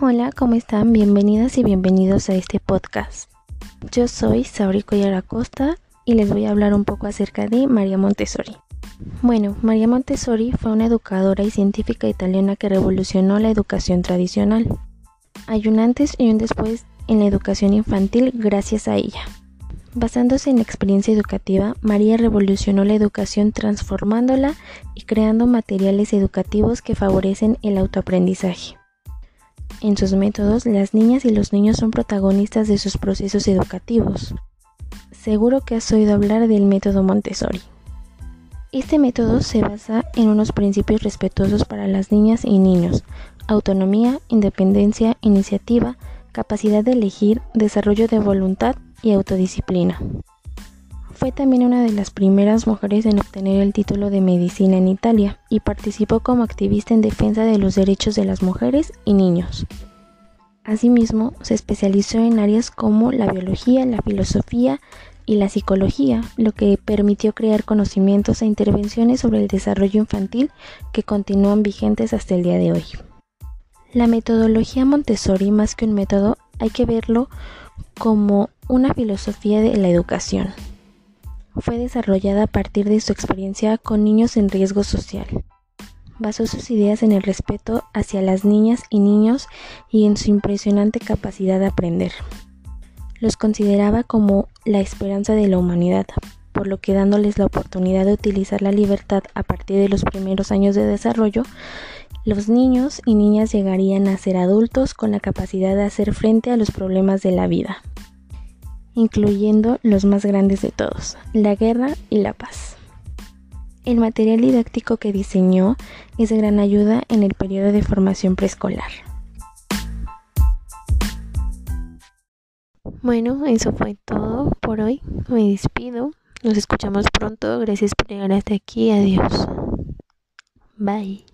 Hola, ¿cómo están? Bienvenidas y bienvenidos a este podcast. Yo soy Sabri Collar Acosta y les voy a hablar un poco acerca de María Montessori. Bueno, María Montessori fue una educadora y científica italiana que revolucionó la educación tradicional. Hay un antes y un después en la educación infantil gracias a ella. Basándose en la experiencia educativa, María revolucionó la educación transformándola y creando materiales educativos que favorecen el autoaprendizaje. En sus métodos, las niñas y los niños son protagonistas de sus procesos educativos. Seguro que has oído hablar del método Montessori. Este método se basa en unos principios respetuosos para las niñas y niños, autonomía, independencia, iniciativa, capacidad de elegir, desarrollo de voluntad y autodisciplina. Fue también una de las primeras mujeres en obtener el título de medicina en Italia y participó como activista en defensa de los derechos de las mujeres y niños. Asimismo, se especializó en áreas como la biología, la filosofía y la psicología, lo que permitió crear conocimientos e intervenciones sobre el desarrollo infantil que continúan vigentes hasta el día de hoy. La metodología Montessori, más que un método, hay que verlo como una filosofía de la educación fue desarrollada a partir de su experiencia con niños en riesgo social. Basó sus ideas en el respeto hacia las niñas y niños y en su impresionante capacidad de aprender. Los consideraba como la esperanza de la humanidad, por lo que dándoles la oportunidad de utilizar la libertad a partir de los primeros años de desarrollo, los niños y niñas llegarían a ser adultos con la capacidad de hacer frente a los problemas de la vida incluyendo los más grandes de todos, la guerra y la paz. El material didáctico que diseñó es de gran ayuda en el periodo de formación preescolar. Bueno, eso fue todo por hoy. Me despido. Nos escuchamos pronto. Gracias por llegar hasta aquí. Adiós. Bye.